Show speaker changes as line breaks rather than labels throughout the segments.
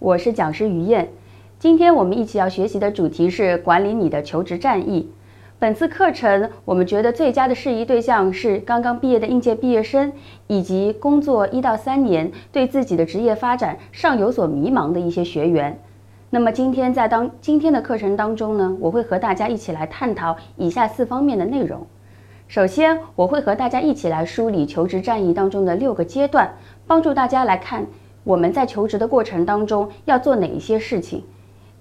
我是讲师于燕。今天我们一起要学习的主题是管理你的求职战役。本次课程我们觉得最佳的适宜对象是刚刚毕业的应届毕业生，以及工作一到三年，对自己的职业发展尚有所迷茫的一些学员。那么今天在当今天的课程当中呢，我会和大家一起来探讨以下四方面的内容。首先，我会和大家一起来梳理求职战役当中的六个阶段，帮助大家来看我们在求职的过程当中要做哪一些事情。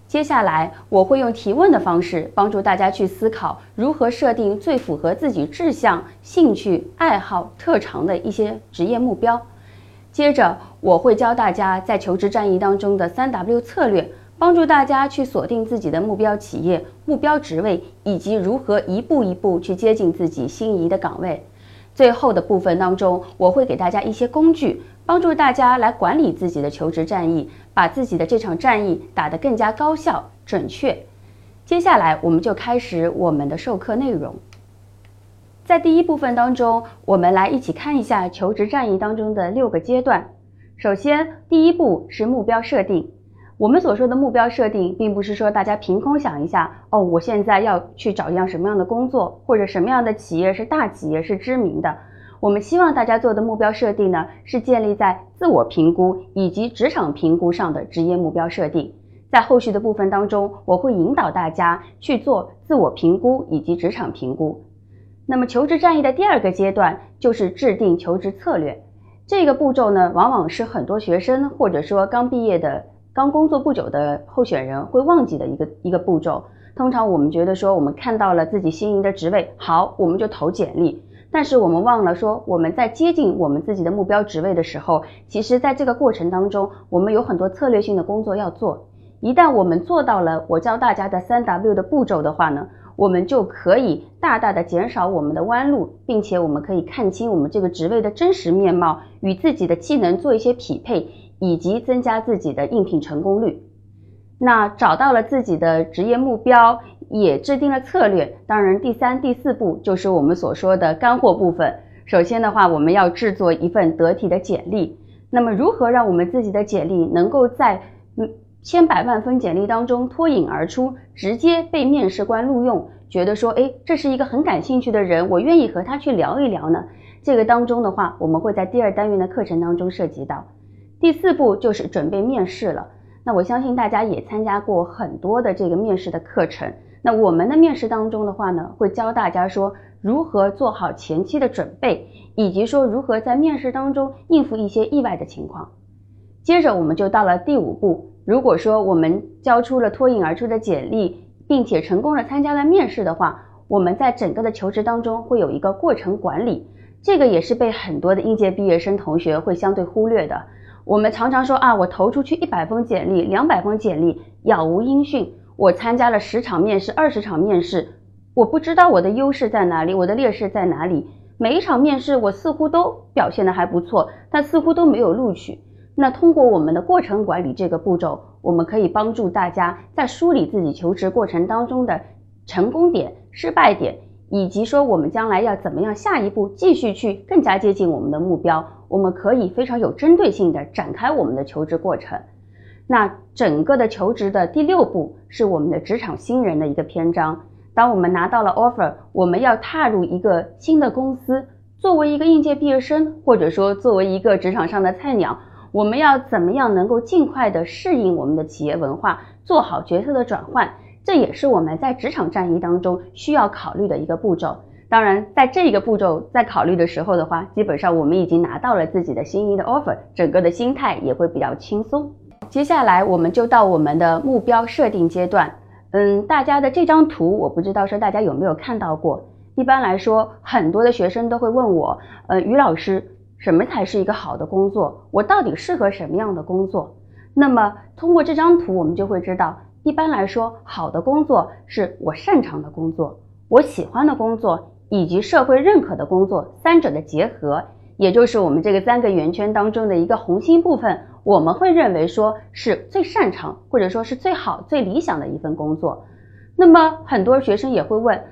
接下来，我会用提问的方式帮助大家去思考如何设定最符合自己志向、兴趣、爱好、特长的一些职业目标。接着，我会教大家在求职战役当中的三 W 策略。帮助大家去锁定自己的目标企业、目标职位，以及如何一步一步去接近自己心仪的岗位。最后的部分当中，我会给大家一些工具，帮助大家来管理自己的求职战役，把自己的这场战役打得更加高效、准确。接下来，我们就开始我们的授课内容。在第一部分当中，我们来一起看一下求职战役当中的六个阶段。首先，第一步是目标设定。我们所说的目标设定，并不是说大家凭空想一下，哦，我现在要去找一样什么样的工作，或者什么样的企业是大企业是知名的。我们希望大家做的目标设定呢，是建立在自我评估以及职场评估上的职业目标设定。在后续的部分当中，我会引导大家去做自我评估以及职场评估。那么求职战役的第二个阶段就是制定求职策略。这个步骤呢，往往是很多学生或者说刚毕业的。刚工作不久的候选人会忘记的一个一个步骤。通常我们觉得说，我们看到了自己心仪的职位，好，我们就投简历。但是我们忘了说，我们在接近我们自己的目标职位的时候，其实在这个过程当中，我们有很多策略性的工作要做。一旦我们做到了我教大家的三 W 的步骤的话呢，我们就可以大大的减少我们的弯路，并且我们可以看清我们这个职位的真实面貌，与自己的技能做一些匹配。以及增加自己的应聘成功率。那找到了自己的职业目标，也制定了策略。当然，第三、第四步就是我们所说的干货部分。首先的话，我们要制作一份得体的简历。那么，如何让我们自己的简历能够在嗯千百万份简历当中脱颖而出，直接被面试官录用？觉得说，哎，这是一个很感兴趣的人，我愿意和他去聊一聊呢。这个当中的话，我们会在第二单元的课程当中涉及到。第四步就是准备面试了。那我相信大家也参加过很多的这个面试的课程。那我们的面试当中的话呢，会教大家说如何做好前期的准备，以及说如何在面试当中应付一些意外的情况。接着我们就到了第五步。如果说我们交出了脱颖而出的简历，并且成功的参加了面试的话，我们在整个的求职当中会有一个过程管理。这个也是被很多的应届毕业生同学会相对忽略的。我们常常说啊，我投出去一百封简历、两百封简历，杳无音讯。我参加了十场面试、二十场面试，我不知道我的优势在哪里，我的劣势在哪里。每一场面试我似乎都表现的还不错，但似乎都没有录取。那通过我们的过程管理这个步骤，我们可以帮助大家在梳理自己求职过程当中的成功点、失败点，以及说我们将来要怎么样下一步继续去更加接近我们的目标。我们可以非常有针对性的展开我们的求职过程。那整个的求职的第六步是我们的职场新人的一个篇章。当我们拿到了 offer，我们要踏入一个新的公司，作为一个应届毕业生，或者说作为一个职场上的菜鸟，我们要怎么样能够尽快的适应我们的企业文化，做好角色的转换？这也是我们在职场战役当中需要考虑的一个步骤。当然，在这个步骤在考虑的时候的话，基本上我们已经拿到了自己的心仪的 offer，整个的心态也会比较轻松。接下来我们就到我们的目标设定阶段。嗯，大家的这张图，我不知道说大家有没有看到过。一般来说，很多的学生都会问我，呃，于老师，什么才是一个好的工作？我到底适合什么样的工作？那么通过这张图，我们就会知道，一般来说，好的工作是我擅长的工作，我喜欢的工作，以及社会认可的工作，三者的结合，也就是我们这个三个圆圈当中的一个红心部分，我们会认为说是最擅长，或者说是最好、最理想的一份工作。那么很多学生也会问，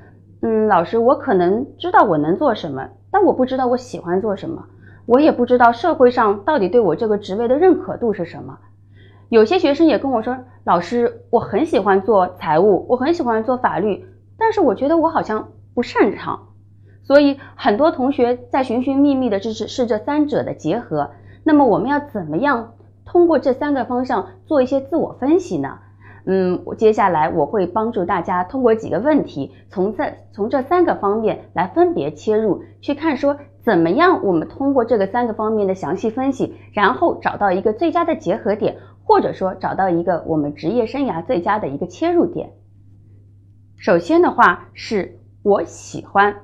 嗯，老师，我可能知道我能做什么，但我不知道我喜欢做什么，我也不知道社会上到底对我这个职位的认可度是什么。有些学生也跟我说，老师，我很喜欢做财务，我很喜欢做法律，但是我觉得我好像不擅长。所以很多同学在寻寻觅觅的，就是是这三者的结合。那么我们要怎么样通过这三个方向做一些自我分析呢？嗯，接下来我会帮助大家通过几个问题，从这从这三个方面来分别切入，去看说怎么样我们通过这个三个方面的详细分析，然后找到一个最佳的结合点，或者说找到一个我们职业生涯最佳的一个切入点。首先的话是我喜欢，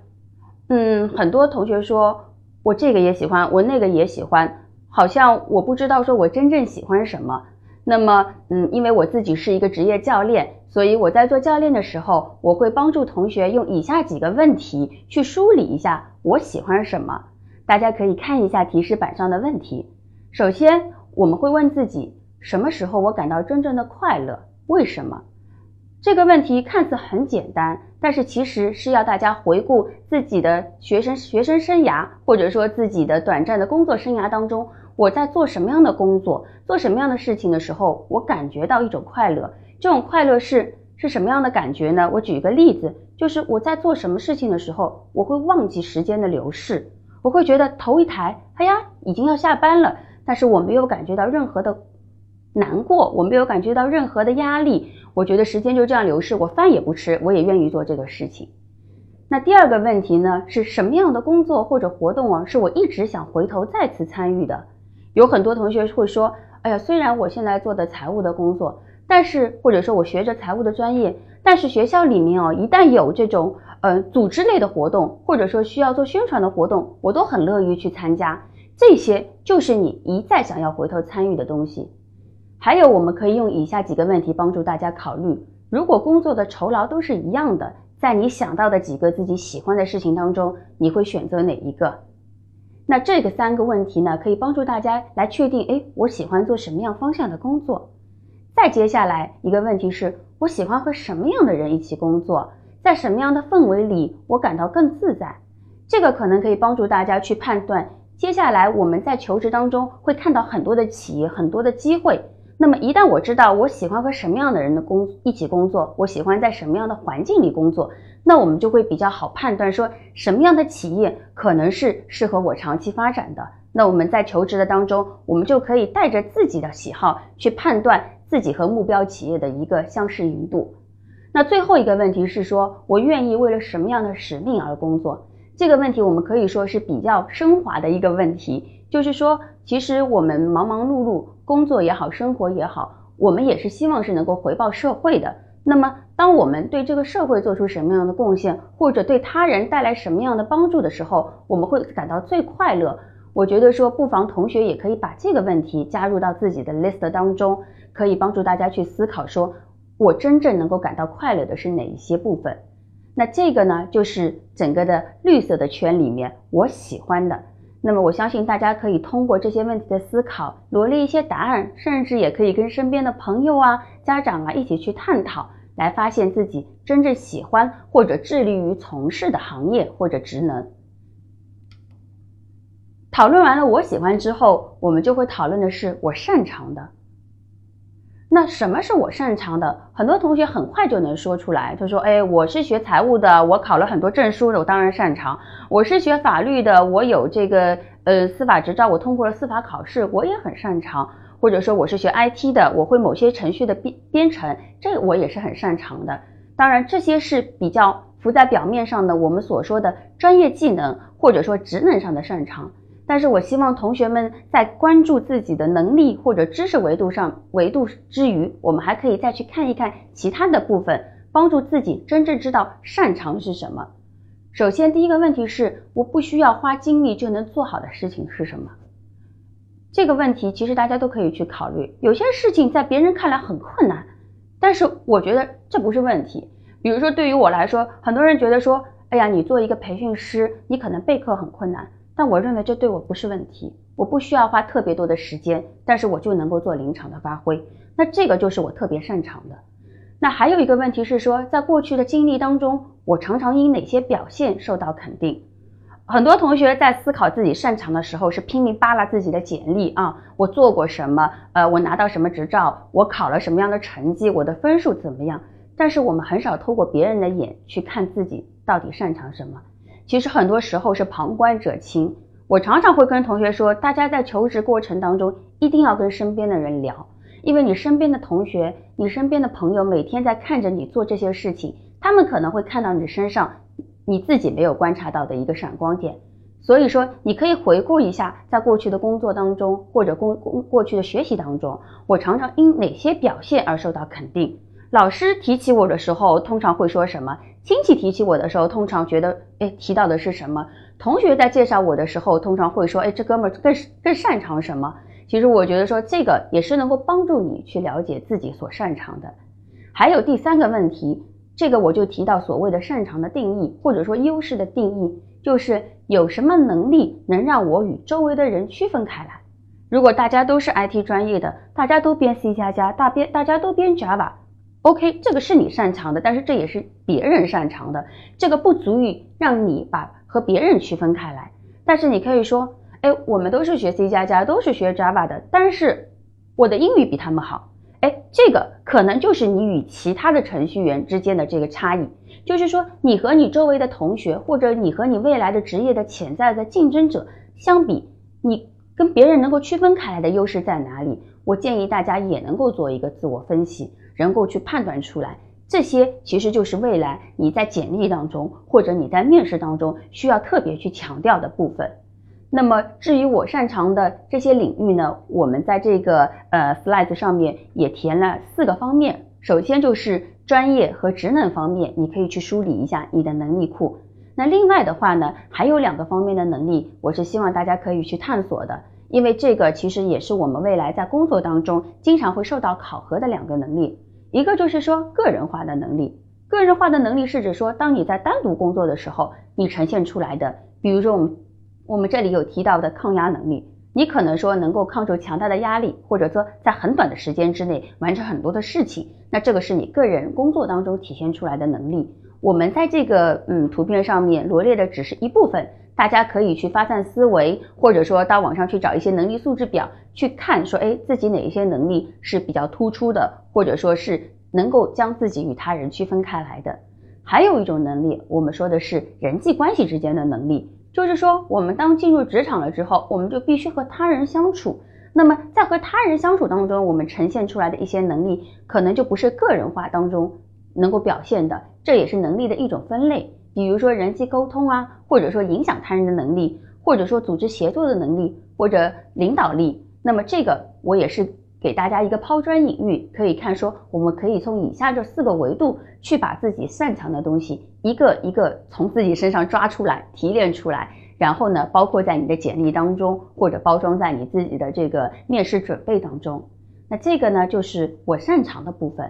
嗯，很多同学说我这个也喜欢，我那个也喜欢，好像我不知道说我真正喜欢什么。那么，嗯，因为我自己是一个职业教练，所以我在做教练的时候，我会帮助同学用以下几个问题去梳理一下我喜欢什么。大家可以看一下提示板上的问题。首先，我们会问自己，什么时候我感到真正的快乐？为什么？这个问题看似很简单，但是其实是要大家回顾自己的学生学生生涯，或者说自己的短暂的工作生涯当中。我在做什么样的工作，做什么样的事情的时候，我感觉到一种快乐。这种快乐是是什么样的感觉呢？我举一个例子，就是我在做什么事情的时候，我会忘记时间的流逝，我会觉得头一抬，哎呀，已经要下班了，但是我没有感觉到任何的难过，我没有感觉到任何的压力，我觉得时间就这样流逝，我饭也不吃，我也愿意做这个事情。那第二个问题呢，是什么样的工作或者活动啊，是我一直想回头再次参与的？有很多同学会说：“哎呀，虽然我现在做的财务的工作，但是或者说我学着财务的专业，但是学校里面哦，一旦有这种呃组织类的活动，或者说需要做宣传的活动，我都很乐于去参加。这些就是你一再想要回头参与的东西。还有，我们可以用以下几个问题帮助大家考虑：如果工作的酬劳都是一样的，在你想到的几个自己喜欢的事情当中，你会选择哪一个？”那这个三个问题呢，可以帮助大家来确定，哎，我喜欢做什么样方向的工作。再接下来一个问题是，我喜欢和什么样的人一起工作，在什么样的氛围里我感到更自在。这个可能可以帮助大家去判断，接下来我们在求职当中会看到很多的企业，很多的机会。那么一旦我知道我喜欢和什么样的人的工一起工作，我喜欢在什么样的环境里工作，那我们就会比较好判断说什么样的企业可能是适合我长期发展的。那我们在求职的当中，我们就可以带着自己的喜好去判断自己和目标企业的一个相适应度。那最后一个问题是说，我愿意为了什么样的使命而工作？这个问题我们可以说是比较升华的一个问题，就是说，其实我们忙忙碌碌。工作也好，生活也好，我们也是希望是能够回报社会的。那么，当我们对这个社会做出什么样的贡献，或者对他人带来什么样的帮助的时候，我们会感到最快乐。我觉得说，不妨同学也可以把这个问题加入到自己的 list 当中，可以帮助大家去思考：说我真正能够感到快乐的是哪一些部分？那这个呢，就是整个的绿色的圈里面我喜欢的。那么我相信大家可以通过这些问题的思考，罗列一些答案，甚至也可以跟身边的朋友啊、家长啊一起去探讨，来发现自己真正喜欢或者致力于从事的行业或者职能。讨论完了我喜欢之后，我们就会讨论的是我擅长的。那什么是我擅长的？很多同学很快就能说出来，就说：“哎，我是学财务的，我考了很多证书的，我当然擅长。我是学法律的，我有这个呃司法执照，我通过了司法考试，我也很擅长。或者说我是学 IT 的，我会某些程序的编编程，这我也是很擅长的。当然，这些是比较浮在表面上的，我们所说的专业技能或者说职能上的擅长。”但是我希望同学们在关注自己的能力或者知识维度上维度之余，我们还可以再去看一看其他的部分，帮助自己真正知道擅长是什么。首先，第一个问题是，我不需要花精力就能做好的事情是什么？这个问题其实大家都可以去考虑。有些事情在别人看来很困难，但是我觉得这不是问题。比如说对于我来说，很多人觉得说，哎呀，你做一个培训师，你可能备课很困难，但我认为这对我不是问题。我不需要花特别多的时间，但是我就能够做临场的发挥。那这个就是我特别擅长的。那还有一个问题是说，在过去的经历当中，我常常因哪些表现受到肯定？很多同学在思考自己擅长的时候，是拼命扒拉自己的简历啊，我做过什么？呃，我拿到什么执照？我考了什么样的成绩？我的分数怎么样？但是我们很少透过别人的眼去看自己到底擅长什么。其实很多时候是旁观者清。我常常会跟同学说，大家在求职过程当中一定要跟身边的人聊。因为你身边的同学、你身边的朋友每天在看着你做这些事情，他们可能会看到你身上你自己没有观察到的一个闪光点。所以说，你可以回顾一下，在过去的工作当中或者工工过去的学习当中，我常常因哪些表现而受到肯定。老师提起我的时候，通常会说什么？亲戚提起我的时候，通常觉得，哎，提到的是什么？同学在介绍我的时候，通常会说，哎，这哥们儿更更擅长什么？其实我觉得说这个也是能够帮助你去了解自己所擅长的。还有第三个问题，这个我就提到所谓的擅长的定义，或者说优势的定义，就是有什么能力能让我与周围的人区分开来。如果大家都是 IT 专业的，大家都编 C 加加，大编大家都编 Java OK，这个是你擅长的，但是这也是别人擅长的，这个不足以让你把和别人区分开来。但是你可以说。哎，我们都是学 C 加加，都是学 Java 的，但是我的英语比他们好。哎，这个可能就是你与其他的程序员之间的这个差异，就是说你和你周围的同学，或者你和你未来的职业的潜在的竞争者相比，你跟别人能够区分开来的优势在哪里？我建议大家也能够做一个自我分析，能够去判断出来，这些其实就是未来你在简历当中，或者你在面试当中需要特别去强调的部分。那么至于我擅长的这些领域呢，我们在这个呃 slide 上面也填了四个方面。首先就是专业和职能方面，你可以去梳理一下你的能力库。那另外的话呢，还有两个方面的能力，我是希望大家可以去探索的，因为这个其实也是我们未来在工作当中经常会受到考核的两个能力。一个就是说个人化的能力，个人化的能力是指说，当你在单独工作的时候，你呈现出来的，比如说我们。我们这里有提到的抗压能力，你可能说能够抗住强大的压力，或者说在很短的时间之内完成很多的事情，那这个是你个人工作当中体现出来的能力。我们在这个嗯图片上面罗列的只是一部分，大家可以去发散思维，或者说到网上去找一些能力素质表去看，说哎自己哪一些能力是比较突出的，或者说是能够将自己与他人区分开来的。还有一种能力，我们说的是人际关系之间的能力。就是说，我们当进入职场了之后，我们就必须和他人相处。那么，在和他人相处当中，我们呈现出来的一些能力，可能就不是个人化当中能够表现的，这也是能力的一种分类。比如说人际沟通啊，或者说影响他人的能力，或者说组织协作的能力，或者领导力。那么，这个我也是。给大家一个抛砖引玉，可以看说，我们可以从以下这四个维度去把自己擅长的东西一个一个从自己身上抓出来提炼出来，然后呢，包括在你的简历当中，或者包装在你自己的这个面试准备当中。那这个呢，就是我擅长的部分。